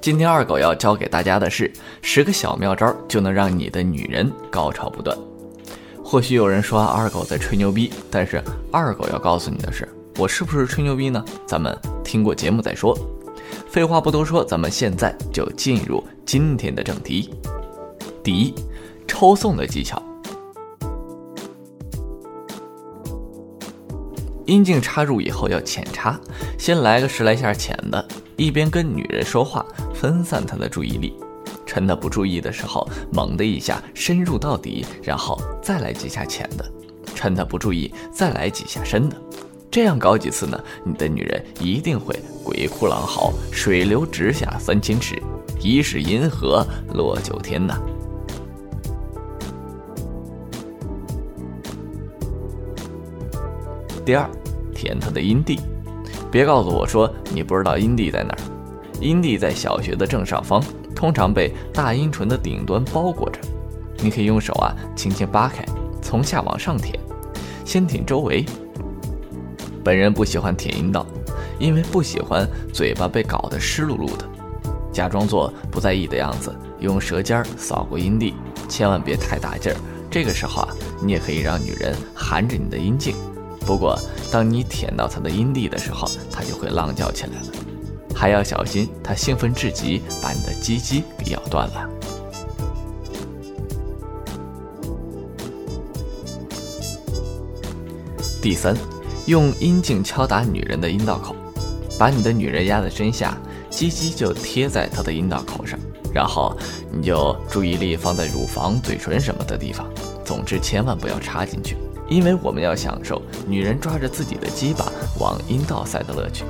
今天二狗要教给大家的是十个小妙招，就能让你的女人高潮不断。或许有人说二狗在吹牛逼，但是二狗要告诉你的是，我是不是吹牛逼呢？咱们听过节目再说。废话不多说，咱们现在就进入今天的正题。第一，抽送的技巧。阴茎插入以后要浅插，先来个十来下浅的，一边跟女人说话，分散她的注意力。趁她不注意的时候，猛的一下深入到底，然后再来几下浅的。趁她不注意，再来几下深的。这样搞几次呢，你的女人一定会鬼哭狼嚎，水流直下三千尺，疑是银河落九天呐。第二，舔她的阴蒂，别告诉我说你不知道阴蒂在哪儿。阴蒂在小穴的正上方，通常被大阴唇的顶端包裹着。你可以用手啊轻轻扒开，从下往上舔，先舔周围。本人不喜欢舔阴道，因为不喜欢嘴巴被搞得湿漉漉的。假装做不在意的样子，用舌尖扫过阴蒂，千万别太大劲儿。这个时候啊，你也可以让女人含着你的阴茎。不过，当你舔到她的阴蒂的时候，她就会浪叫起来了，还要小心她兴奋至极，把你的鸡鸡给咬断了。第三，用阴茎敲打女人的阴道口，把你的女人压在身下，鸡鸡就贴在她的阴道口上，然后你就注意力放在乳房、嘴唇什么的地方，总之千万不要插进去。因为我们要享受女人抓着自己的鸡巴往阴道塞的乐趣，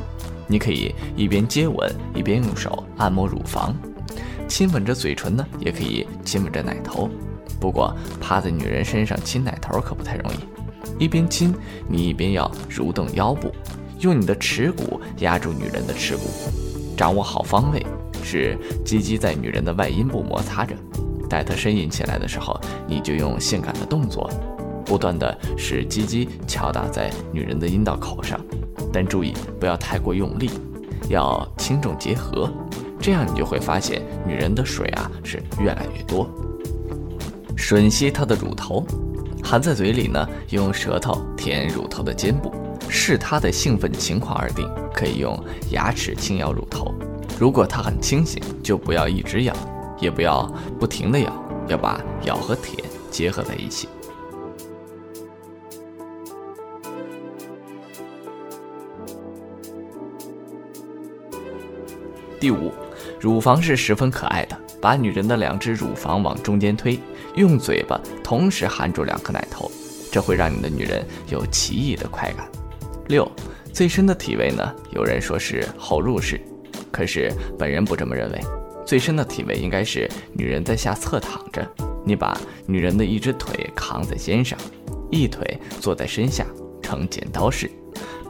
你可以一边接吻一边用手按摩乳房，亲吻着嘴唇呢，也可以亲吻着奶头。不过趴在女人身上亲奶头可不太容易，一边亲你一边要蠕动腰部，用你的耻骨压住女人的耻骨，掌握好方位，使鸡鸡在女人的外阴部摩擦着。待她呻吟起来的时候，你就用性感的动作。不断的使鸡鸡敲打在女人的阴道口上，但注意不要太过用力，要轻重结合，这样你就会发现女人的水啊是越来越多。吮吸她的乳头，含在嘴里呢，用舌头舔乳头的尖部，视她的兴奋情况而定，可以用牙齿轻咬乳头。如果她很清醒，就不要一直咬，也不要不停的咬，要把咬和舔结合在一起。第五，乳房是十分可爱的，把女人的两只乳房往中间推，用嘴巴同时含住两颗奶头，这会让你的女人有奇异的快感。六，最深的体位呢？有人说是后入式，可是本人不这么认为。最深的体位应该是女人在下侧躺着，你把女人的一只腿扛在肩上，一腿坐在身下，呈剪刀式，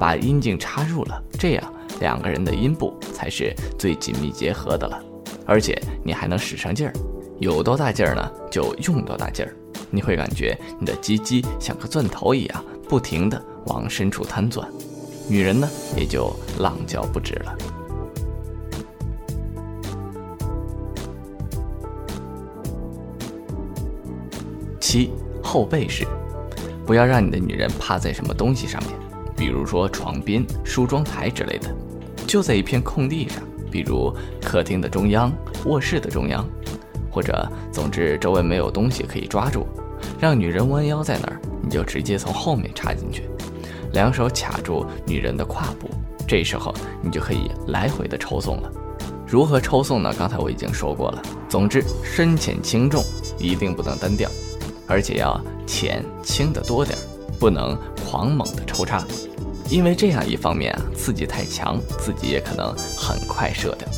把阴茎插入了，这样。两个人的阴部才是最紧密结合的了，而且你还能使上劲儿，有多大劲儿呢，就用多大劲儿。你会感觉你的鸡鸡像个钻头一样，不停地往深处瘫钻，女人呢也就浪叫不止了。七后背式，不要让你的女人趴在什么东西上面，比如说床边、梳妆台之类的。就在一片空地上，比如客厅的中央、卧室的中央，或者总之周围没有东西可以抓住，让女人弯腰在那儿，你就直接从后面插进去，两手卡住女人的胯部，这时候你就可以来回的抽送了。如何抽送呢？刚才我已经说过了。总之，深浅轻重一定不能单调，而且要浅轻的多点，不能狂猛的抽插。因为这样一方面啊，刺激太强，自己也可能很快射掉。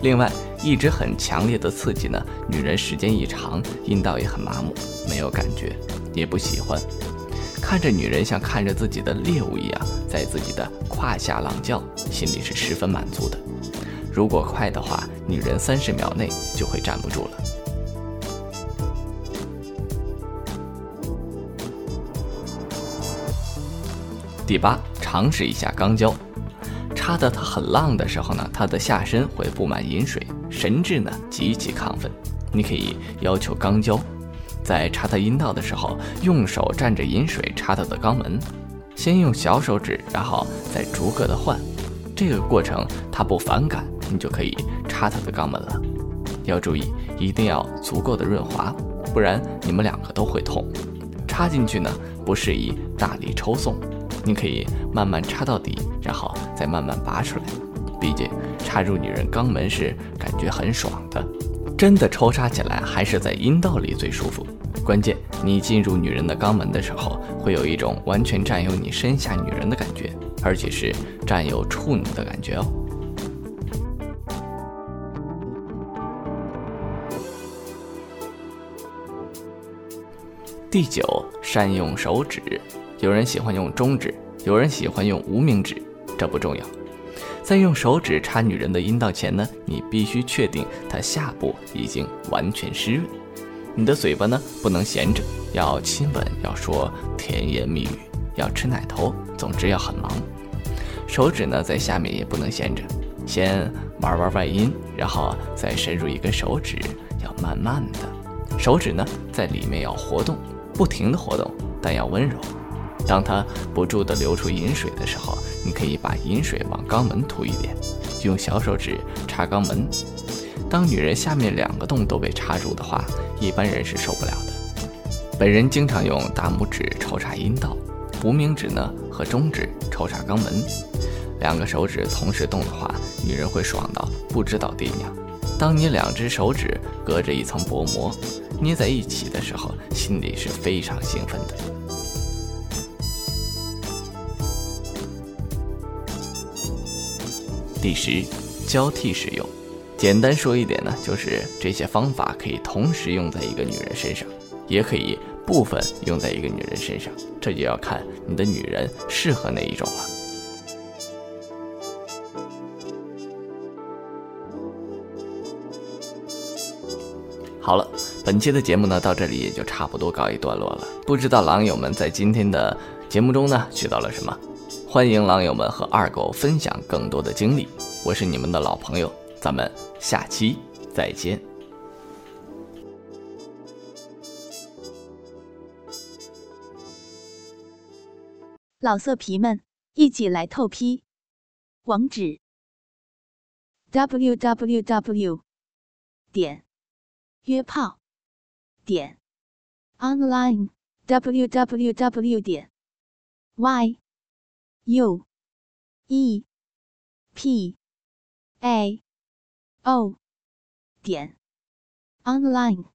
另外，一直很强烈的刺激呢，女人时间一长，阴道也很麻木，没有感觉，也不喜欢。看着女人像看着自己的猎物一样，在自己的胯下浪叫，心里是十分满足的。如果快的话，女人三十秒内就会站不住了。第八，尝试一下肛交。插得它很浪的时候呢，它的下身会布满饮水，神志呢极其亢奋。你可以要求肛交，在插它阴道的时候，用手蘸着饮水插它的肛门，先用小手指，然后再逐个的换。这个过程它不反感，你就可以插它的肛门了。要注意，一定要足够的润滑，不然你们两个都会痛。插进去呢，不适宜大力抽送。你可以慢慢插到底，然后再慢慢拔出来。毕竟插入女人肛门是感觉很爽的，真的抽插起来还是在阴道里最舒服。关键你进入女人的肛门的时候，会有一种完全占有你身下女人的感觉，而且是占有处女的感觉哦。第九，善用手指。有人喜欢用中指，有人喜欢用无名指，这不重要。在用手指插女人的阴道前呢，你必须确定她下部已经完全湿润。你的嘴巴呢不能闲着，要亲吻，要说甜言蜜语，要吃奶头，总之要很忙。手指呢在下面也不能闲着，先玩玩外阴，然后再深入一根手指，要慢慢的。手指呢在里面要活动，不停的活动，但要温柔。当它不住地流出饮水的时候，你可以把饮水往肛门涂一点，用小手指插肛门。当女人下面两个洞都被插住的话，一般人是受不了的。本人经常用大拇指抽插阴道，无名指呢和中指抽插肛门。两个手指同时动的话，女人会爽到不知道爹娘。当你两只手指隔着一层薄膜捏在一起的时候，心里是非常兴奋的。第十，交替使用。简单说一点呢，就是这些方法可以同时用在一个女人身上，也可以部分用在一个女人身上，这就要看你的女人适合哪一种了。好了，本期的节目呢，到这里也就差不多告一段落了。不知道狼友们在今天的节目中呢，学到了什么？欢迎狼友们和二狗分享更多的经历，我是你们的老朋友，咱们下期再见。老色皮们，一起来透批，网址：w w w 点约炮点 online w w w 点 y。U E. P. A. O. 点。Online。